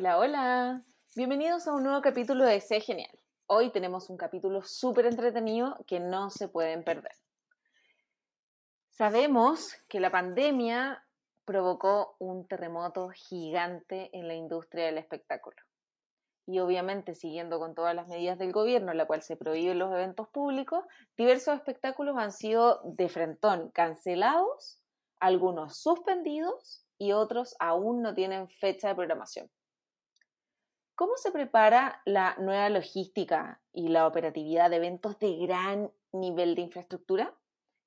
Hola, hola. Bienvenidos a un nuevo capítulo de Sé Genial. Hoy tenemos un capítulo súper entretenido que no se pueden perder. Sabemos que la pandemia provocó un terremoto gigante en la industria del espectáculo. Y obviamente, siguiendo con todas las medidas del gobierno, la cual se prohíben los eventos públicos, diversos espectáculos han sido de frentón cancelados, algunos suspendidos y otros aún no tienen fecha de programación. ¿Cómo se prepara la nueva logística y la operatividad de eventos de gran nivel de infraestructura?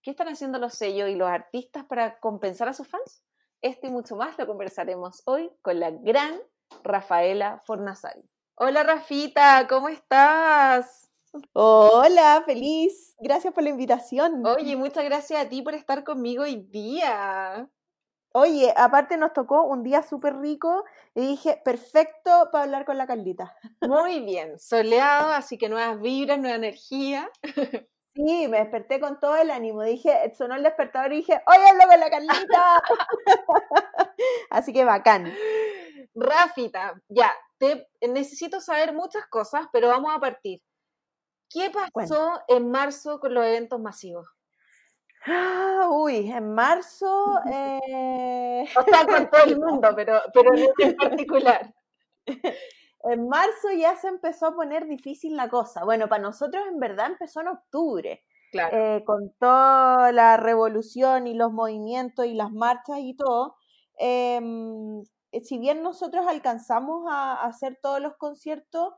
¿Qué están haciendo los sellos y los artistas para compensar a sus fans? Esto y mucho más lo conversaremos hoy con la gran Rafaela Fornazari. Hola Rafita, ¿cómo estás? Hola, feliz. Gracias por la invitación. Oye, muchas gracias a ti por estar conmigo hoy día. Oye, aparte nos tocó un día súper rico y dije, perfecto para hablar con la Carlita. Muy bien, soleado, así que nuevas vibras, nueva energía. Sí, me desperté con todo el ánimo. Dije, sonó el despertador y dije, hoy hablo con la Carlita. así que bacán. Rafita, ya, te necesito saber muchas cosas, pero vamos a partir. ¿Qué pasó en marzo con los eventos masivos? Ah, uy, en marzo. Eh... O sea, con todo el mundo, pero, pero en particular. En marzo ya se empezó a poner difícil la cosa. Bueno, para nosotros en verdad empezó en octubre. Claro. Eh, con toda la revolución y los movimientos y las marchas y todo. Em, si bien nosotros alcanzamos a hacer todos los conciertos,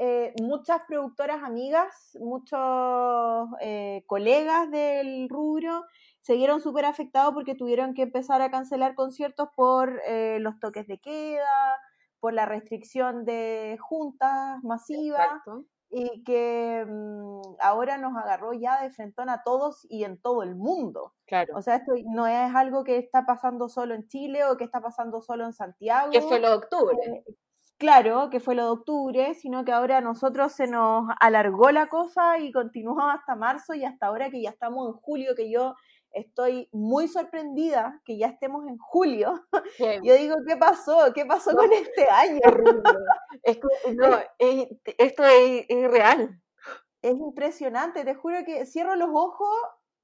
eh, muchas productoras amigas, muchos eh, colegas del rubro se vieron súper afectados porque tuvieron que empezar a cancelar conciertos por eh, los toques de queda, por la restricción de juntas masivas y que mm, ahora nos agarró ya de frentón a todos y en todo el mundo. Claro. O sea, esto no es algo que está pasando solo en Chile o que está pasando solo en Santiago. Que fue lo de octubre claro, que fue lo de octubre, sino que ahora a nosotros se nos alargó la cosa y continuó hasta marzo y hasta ahora que ya estamos en julio, que yo estoy muy sorprendida que ya estemos en julio. Yo digo, ¿qué pasó? ¿Qué pasó con este año? es no, esto es, es, real. Es impresionante, te juro que cierro los ojos,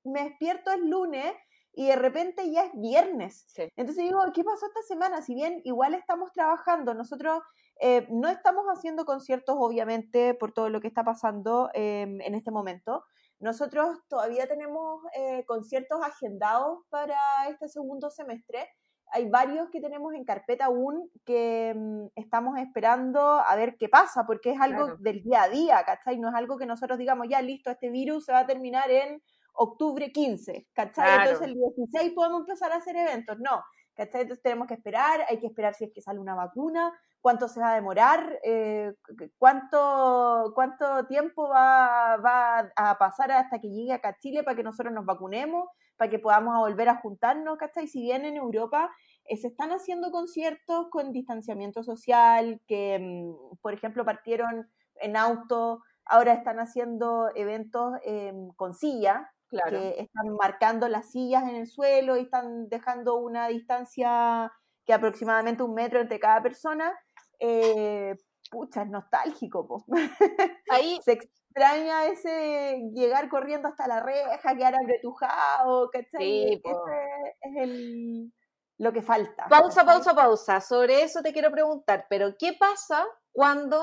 me despierto el lunes y de repente ya es viernes. Entonces digo, ¿qué pasó esta semana? Si bien igual estamos trabajando, nosotros eh, no estamos haciendo conciertos, obviamente, por todo lo que está pasando em, en este momento. Nosotros todavía tenemos eh, conciertos agendados para este segundo semestre. Hay varios que tenemos en carpeta aún que em, estamos esperando a ver qué pasa, porque es algo del día a día, ¿cachai? No es algo que nosotros digamos, ya listo, este virus se va a terminar en octubre 15, ¿cachai? Entonces el 16 podemos empezar a hacer eventos. No, ¿cachai? Entonces tenemos que esperar, hay que esperar si es que sale una vacuna, cuánto se va a demorar, eh, cuánto, cuánto tiempo va, va, a pasar hasta que llegue acá a Chile para que nosotros nos vacunemos, para que podamos volver a juntarnos, ¿cachai? Si bien en Europa eh, se están haciendo conciertos con distanciamiento social, que, mm, por ejemplo, partieron en auto, ahora están haciendo eventos em, con silla, que están marcando las sillas en el suelo y están dejando una distancia que aproximadamente un metro entre cada persona, eh, pucha, es nostálgico, po. Ahí se extraña ese llegar corriendo hasta la reja, quedar apretujado, ¿cachai? Sí, ese es el, lo que falta. Pausa, pausa, pausa. Sobre eso te quiero preguntar, pero ¿qué pasa cuando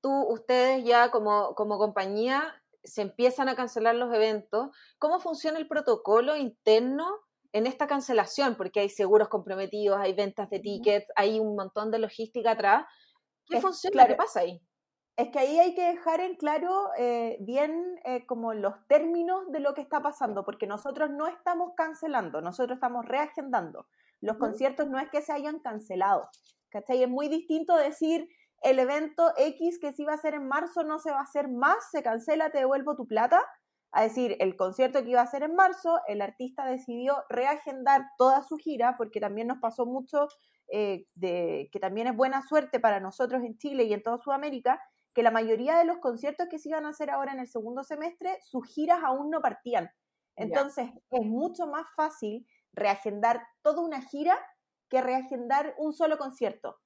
tú, ustedes ya como, como compañía se empiezan a cancelar los eventos? ¿Cómo funciona el protocolo interno en esta cancelación, porque hay seguros comprometidos, hay ventas de tickets, hay un montón de logística atrás. ¿Qué funciona? ¿Qué pasa ahí? Es que ahí hay que dejar en claro eh, bien eh, como los términos de lo que está pasando, porque nosotros no estamos cancelando, nosotros estamos reagendando. Los conciertos no es que se hayan cancelado, ¿cachai? Es muy distinto decir el evento X que se iba a hacer en marzo no se va a hacer más, se cancela, te devuelvo tu plata, a decir, el concierto que iba a ser en marzo, el artista decidió reagendar toda su gira, porque también nos pasó mucho, eh, de, que también es buena suerte para nosotros en Chile y en toda Sudamérica, que la mayoría de los conciertos que se iban a hacer ahora en el segundo semestre, sus giras aún no partían. Entonces, es mucho más fácil reagendar toda una gira que reagendar un solo concierto.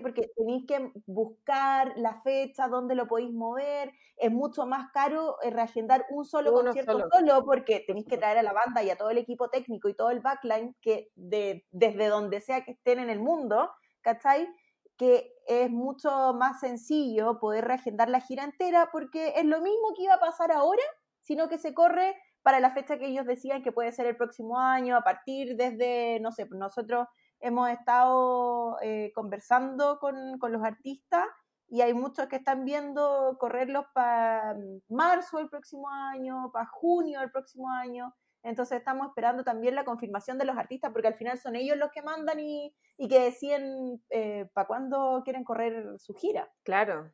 Porque tenéis que buscar la fecha, dónde lo podéis mover. Es mucho más caro eh, reagendar un solo concierto solo. porque tenéis que traer a la banda y a todo el equipo técnico y todo el backline que de, desde donde sea que estén en el mundo, ¿cachai? Que es mucho más sencillo poder reagendar la gira entera porque es lo mismo que iba a pasar ahora, sino que se corre para la fecha que ellos decían que puede ser el próximo año, a partir desde, no sé, nosotros hemos estado eh, conversando con, con, los artistas y hay muchos que están viendo correrlos para marzo del próximo año, para junio del próximo año. Entonces estamos esperando también la confirmación de los artistas porque al final son ellos los que mandan y, y que deciden eh, para cuándo quieren correr su gira. Claro.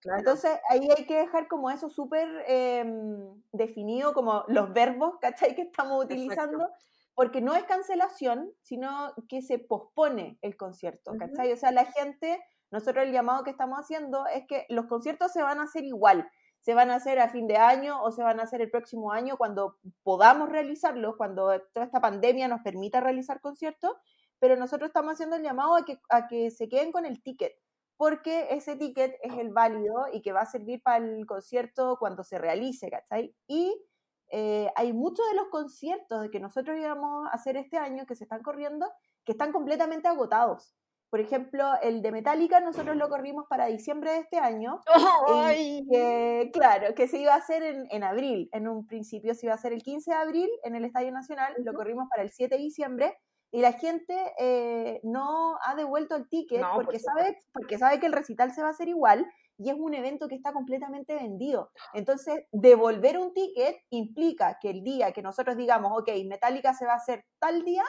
claro. Entonces ahí hay que dejar como eso súper em, definido, como los verbos, ¿cachai? Que estamos utilizando porque no es cancelación, sino que se pospone el concierto, ¿cachai? O sea, la gente, nosotros el llamado que estamos haciendo es que los conciertos se van a hacer igual, se van a hacer a fin de año o se van a hacer el próximo año cuando podamos realizarlos, cuando toda esta pandemia nos permita realizar conciertos, pero nosotros estamos haciendo el llamado a que, a que se queden con el ticket, porque ese ticket es el válido y que va a servir para el concierto cuando se realice, ¿cachai? Y eh, hay muchos de los conciertos de que nosotros íbamos a hacer este año que se están corriendo que están completamente agotados. Por ejemplo, el de Metallica nosotros lo corrimos para diciembre de este año. claro, que se iba a hacer en, en, abril. En un principio se iba a hacer el 15 de abril en el Estadio Nacional. Lo corrimos para el 7 de diciembre. Y la gente eh, no ha devuelto el ticket porque, sabe, porque sabe que el recital se va a hacer igual y es un evento que está completamente vendido. Entonces, devolver un ticket implica que el día que nosotros digamos, ok, Metallica se va a hacer tal día,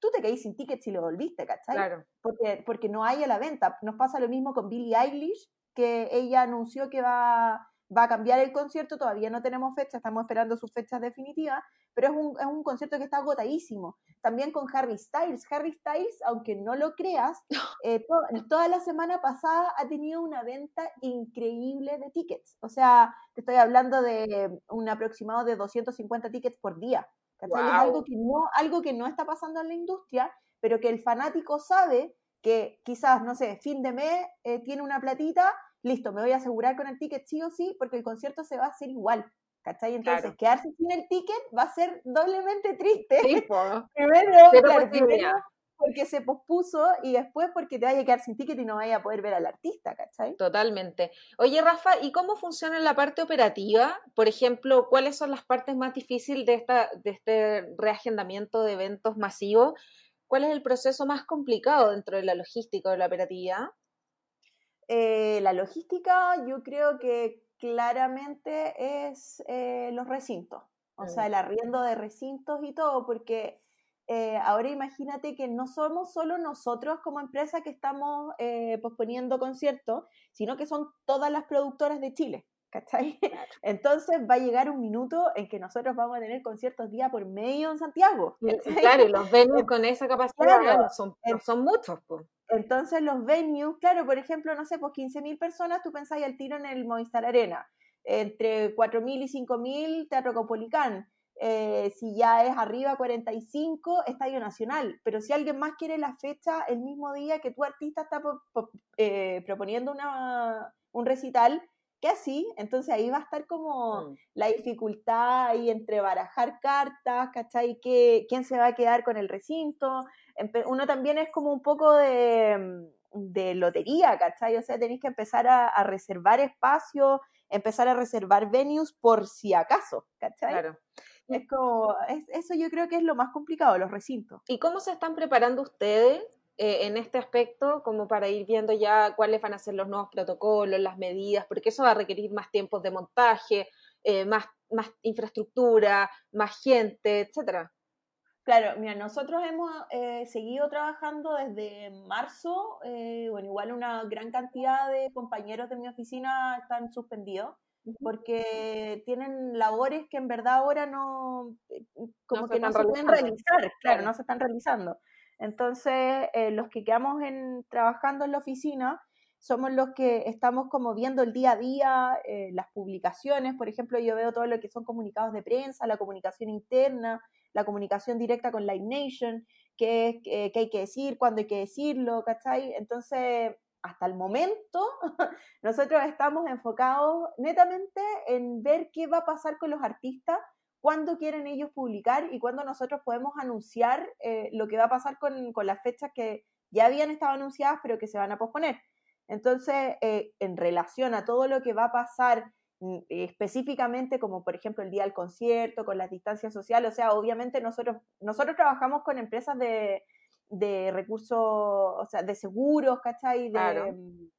tú te caís sin ticket si lo volviste, ¿cachai? Claro. Porque, porque no hay a la venta. Nos pasa lo mismo con Billie Eilish, que ella anunció que va, va a cambiar el concierto, todavía no tenemos fecha, estamos esperando sus fechas definitivas, pero es un, es un concierto que está agotadísimo. También con Harry Styles. Harry Styles, aunque no lo creas, eh, toda la semana pasada ha tenido una venta increíble de tickets. O sea, te estoy hablando de un aproximado de 250 tickets por día. Es algo que, no, algo que no está pasando en la industria, pero que el fanático sabe que quizás, no sé, fin de mes eh, tiene una platita, listo, me voy a asegurar con el ticket sí o sí, porque el concierto se va a hacer igual. ¿Cachai? Entonces, quedarse sin el ticket va a ser doblemente triste. primero, porque se pospuso y después porque te vaya a quedar sin ticket y no vaya a poder ver al artista, ¿cachai? Totalmente. Oye, Rafa, ¿y cómo funciona la parte operativa? Por ejemplo, ¿cuáles son las partes más difíciles de, esta, de este reagendamiento de eventos masivos? ¿Cuál es el proceso más complicado dentro de la logística o de la operatividad? Eh, la logística, yo creo que claramente es eh, los recintos, o sea, el arriendo de recintos y todo, porque eh, ahora imagínate que no somos solo nosotros como empresa que estamos eh, posponiendo conciertos, sino que son todas las productoras de Chile. ¿Cachai? Entonces va a llegar un minuto en que nosotros vamos a tener conciertos día por medio en Santiago. Claro, y los venues con esa capacidad son, son muchos. Pues. Entonces los venues, claro, por ejemplo, no sé, pues 15.000 personas, tú pensáis al tiro en el Movistar Arena, entre 4.000 y 5.000 Teatro Copolicán, eh, si ya es arriba 45, Estadio Nacional, pero si alguien más quiere la fecha el mismo día que tu artista está eh, proponiendo una, un recital, que así, entonces ahí va a estar como mm. la dificultad ahí entre barajar cartas, ¿cachai? ¿Qué, ¿Quién se va a quedar con el recinto? Uno también es como un poco de, de lotería, ¿cachai? O sea, tenéis que empezar a, reservar espacio, empezar a reservar venues por si acaso, ¿cachai? Claro. Es como, eso yo creo que es lo más complicado, los recintos. ¿Y cómo se están preparando ustedes eh, en este aspecto, como para ir viendo ya cuáles van a ser los nuevos protocolos, las medidas, porque eso va a requerir más tiempos de montaje, eh, más, más infraestructura, más gente, etcétera? Claro, mira, nosotros hemos eh, seguido trabajando desde marzo, bueno, igual una gran cantidad de compañeros de mi oficina están suspendidos porque tienen labores que en verdad ahora no, como que no se pueden realizar, claro, no se están realizando. Entonces, eh, los que quedamos en, trabajando en la oficina, somos los que estamos como viendo el día a día, eh, las publicaciones, por ejemplo, yo veo todo lo que son comunicados de prensa, la comunicación interna, la comunicación directa con Live Nation, qué, qué hay que decir, cuándo hay que decirlo, ¿cachai? Entonces, hasta el momento, nosotros estamos enfocados netamente en ver qué va a pasar con los artistas, cuándo quieren ellos publicar y cuándo nosotros podemos anunciar eh, lo que va a pasar con, con, las fechas que ya habían estado anunciadas pero que se van a posponer. Entonces, eh, en relación a todo lo que va a pasar mm, específicamente, como por ejemplo el día del concierto, con las distancias sociales, o sea, obviamente nosotros, nosotros trabajamos con empresas de, de recursos, o sea, de seguros, ¿cachai? De, mm,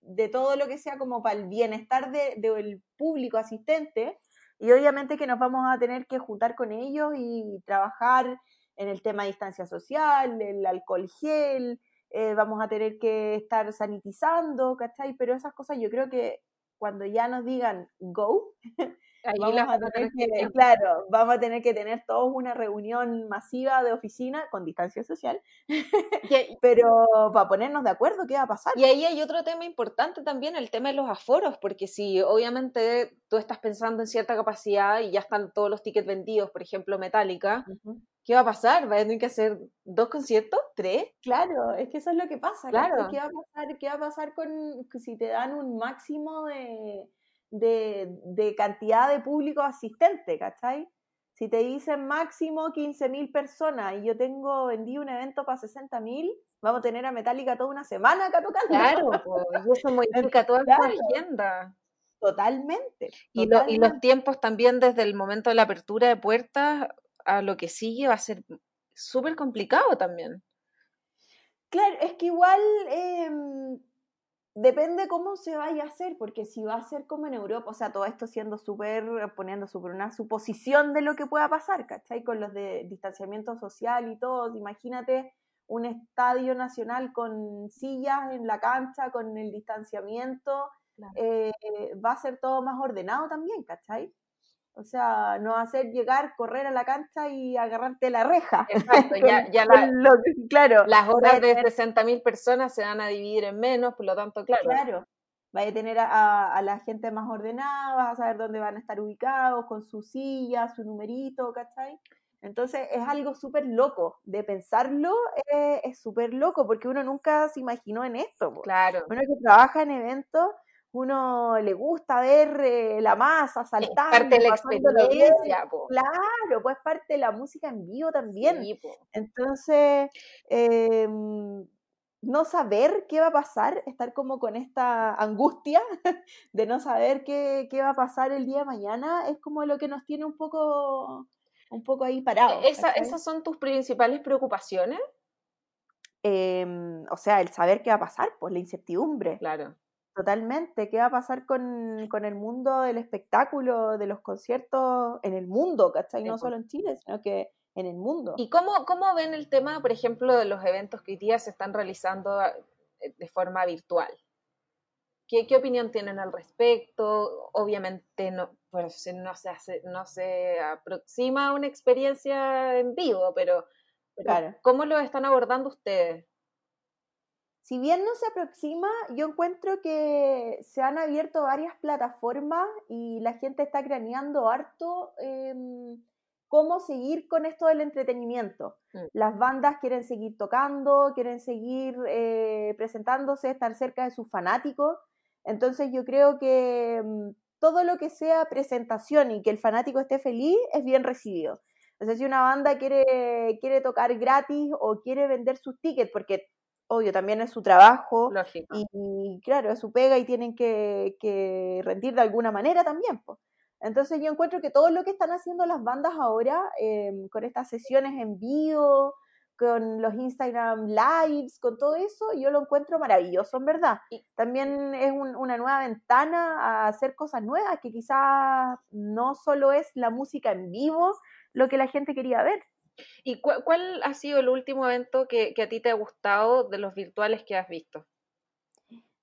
de todo lo que sea como para el bienestar del de, público asistente. Y obviamente que nos vamos a tener que juntar con ellos y trabajar en el tema de distancia social, el alcohol gel, eh, vamos a tener que estar sanitizando, ¿cachai? Pero esas cosas yo creo que cuando ya nos digan go, vamos a tener que, claro, vamos a tener que tener todos una reunión masiva de oficina con distancia social, pero para ponernos de acuerdo qué va a pasar. Y ahí hay otro tema importante también, el tema de los aforos, porque si obviamente tú estás pensando en cierta capacidad y ya están todos los tickets vendidos, por ejemplo, Metallica, ¿qué va a pasar? ¿Va a tener que hacer dos conciertos? ¿Tres? Claro, es que eso es lo que pasa. Claro. ¿Qué va a pasar, qué va a pasar con si te dan un máximo de de, cantidad de público asistente, ¿cachai? Si te dicen máximo 15.000 personas y yo tengo vendido un evento para 60.000, vamos a tener a Metallica toda una semana acá tocando. Claro, y eso modifica toda la agenda. Totalmente. Y, y, los tiempos también desde el momento de la apertura de puertas a lo que sigue va a ser súper complicado también. Claro, es que igual em, Depende cómo se vaya a hacer, porque si va a ser como en Europa, o sea, todo esto siendo súper, poniendo súper una suposición de lo que pueda pasar, ¿cachai? Con los de distanciamiento social y todo, imagínate un estadio nacional con sillas en la cancha, con el distanciamiento, eh, va a ser todo más ordenado también, ¿cachai? O sea, no hacer llegar, correr a la cancha y agarrarte la reja. Exacto, ya, claro, las horas de 60.000 personas se van a dividir en menos, por lo tanto, claro. Claro, vaya a tener a, la gente más ordenada, vas a saber dónde van a estar ubicados, con su silla, su numerito, ¿cachai? Entonces es algo súper loco, de pensarlo eh, es súper loco, porque uno nunca se imaginó en esto. Claro. Uno que trabaja en eventos uno le gusta ver eh, la masa saltando. parte de la experiencia, Claro, pues parte de la música en vivo también. Entonces, em, no saber qué va a pasar, estar como con esta angustia de no saber qué, qué, va a pasar el día de mañana, es como lo que nos tiene un poco, un poco ahí parados. ¿Esas son tus principales preocupaciones? Em, o sea, el saber qué va a pasar, pues la incertidumbre. Claro. Totalmente. ¿Qué va a pasar con, el mundo del espectáculo, de los conciertos en el mundo, ¿cachai? No solo en Chile, sino que en el mundo. ¿Y cómo, cómo ven el tema, por ejemplo, de los eventos que hoy día se están realizando eh, de forma virtual? ¿Qué, qué opinión tienen al respecto? Obviamente no, pues, no, se hace, no se aproxima a una experiencia en vivo, pero, pero ¿cómo lo están abordando ustedes? Si bien no se aproxima, yo encuentro que se han abierto varias plataformas y la gente está craneando harto em, cómo seguir con esto del entretenimiento. Mm. Las bandas quieren seguir tocando, quieren seguir eh, presentándose, estar cerca de sus fanáticos. Entonces yo creo que em, todo lo que sea presentación y que el fanático esté feliz es bien recibido. O sea, si una banda quiere, quiere tocar gratis o quiere vender sus tickets, porque obvio, también es su trabajo y, claro, es su pega y tienen que, rendir de alguna manera también. Pues. Entonces yo encuentro que todo lo que están haciendo las bandas ahora, em, con estas sesiones en vivo, con los Instagram Lives, con todo eso, yo lo encuentro maravilloso, en verdad. Y también es una nueva ventana a hacer cosas nuevas, que quizás no solo es la música en vivo lo que la gente quería ver, ¿Y cuál ha sido el último evento que, a ti te ha gustado de los virtuales que has visto?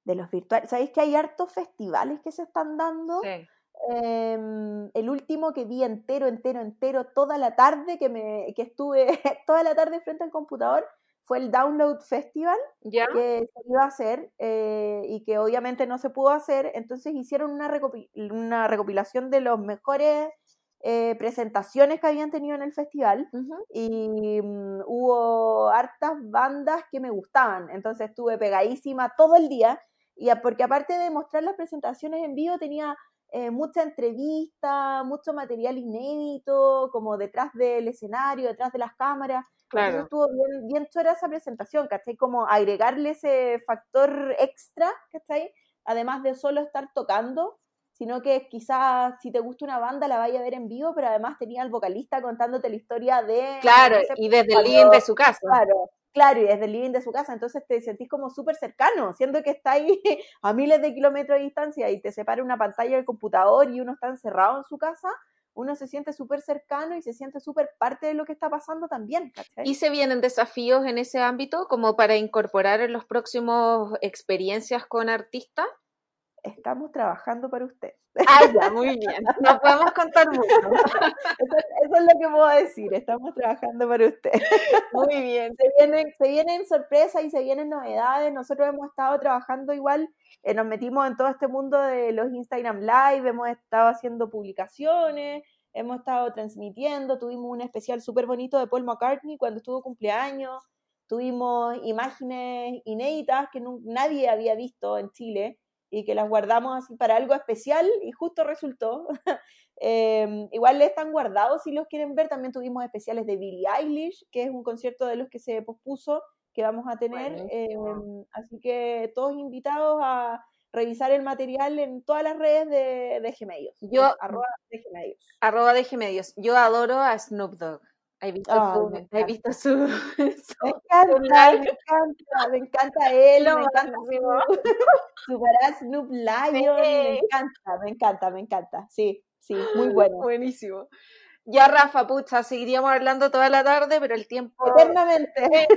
De los virtuales, ¿sabéis que hay hartos festivales que se están dando? Sí. Em, el último que vi entero, entero, entero, toda la tarde, que, me, que estuve toda la tarde frente al computador, fue el Download Festival que se iba a hacer eh, y que obviamente no se pudo hacer. Entonces hicieron una, una recopilación de los mejores eh, presentaciones que habían tenido en el festival y mm, hubo hartas bandas que me gustaban. Entonces estuve pegadísima todo el día y porque aparte de mostrar las presentaciones en vivo tenía eh, mucha entrevista, mucho material inédito, como detrás del escenario, detrás de las cámaras. Claro. estuvo bien, bien chora esa presentación, ¿cachai? Como agregarle ese factor extra, ¿cachai? Además de solo estar tocando, sino que quizás si te gusta una banda la vaya a ver en vivo, pero además tenía al vocalista contándote la historia de... Claro, y desde el living de su casa. Claro, Claro, y desde el living de su casa, entonces te sentís como súper cercano, siendo que está ahí a miles de kilómetros de distancia y te separa una pantalla del computador y uno está encerrado en su casa, uno se siente súper cercano y se siente súper parte de lo que está pasando también. ¿Y se vienen desafíos en ese ámbito como para incorporar en los próximos experiencias con artistas? Estamos trabajando para usted. Ah, ya, muy bien. No podemos contar mucho. Eso, es lo que puedo decir. Estamos trabajando para usted. Muy bien. Se vienen, se vienen sorpresas y se vienen novedades. Nosotros hemos estado trabajando igual. Eh, nos metimos en todo este mundo de los Instagram Live. Hemos estado haciendo publicaciones. Hemos estado transmitiendo. Tuvimos un especial súper bonito de Paul McCartney cuando estuvo cumpleaños. Tuvimos imágenes inéditas que nadie había visto en Chile y que las guardamos así para algo especial y justo resultó. Em, igual están guardados si los quieren ver. También tuvimos especiales de Billie Eilish, que es un concierto de los que se pospuso, que vamos a tener. Em, así que todos invitados a revisar el material en todas las redes de, de Gmedios. Yo, arroba de Gmedios. Arroba de Gmedios. Yo adoro a Snoop Dogg. ¿Has visto, su, me visto su, Me encanta, me encanta, me encanta él, me encanta su, su Snoop Lion, me encanta, me encanta, me encanta. Sí, sí, muy bueno. Buenísimo. Ya, Rafa, pucha, seguiríamos hablando toda la tarde, pero el tiempo... Eternamente.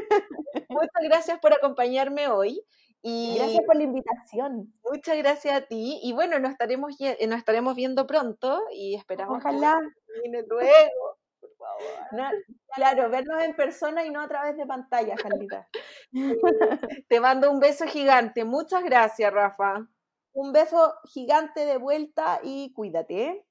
Muchas gracias por acompañarme hoy. Y gracias por la invitación. Muchas gracias a ti. Y bueno, nos estaremos, nos estaremos viendo pronto y esperamos Ojalá. que viene luego. claro, vernos en persona y no a través de pantalla, Carlita. Te mando un beso gigante. Muchas gracias, Rafa. Un beso gigante de vuelta y cuídate.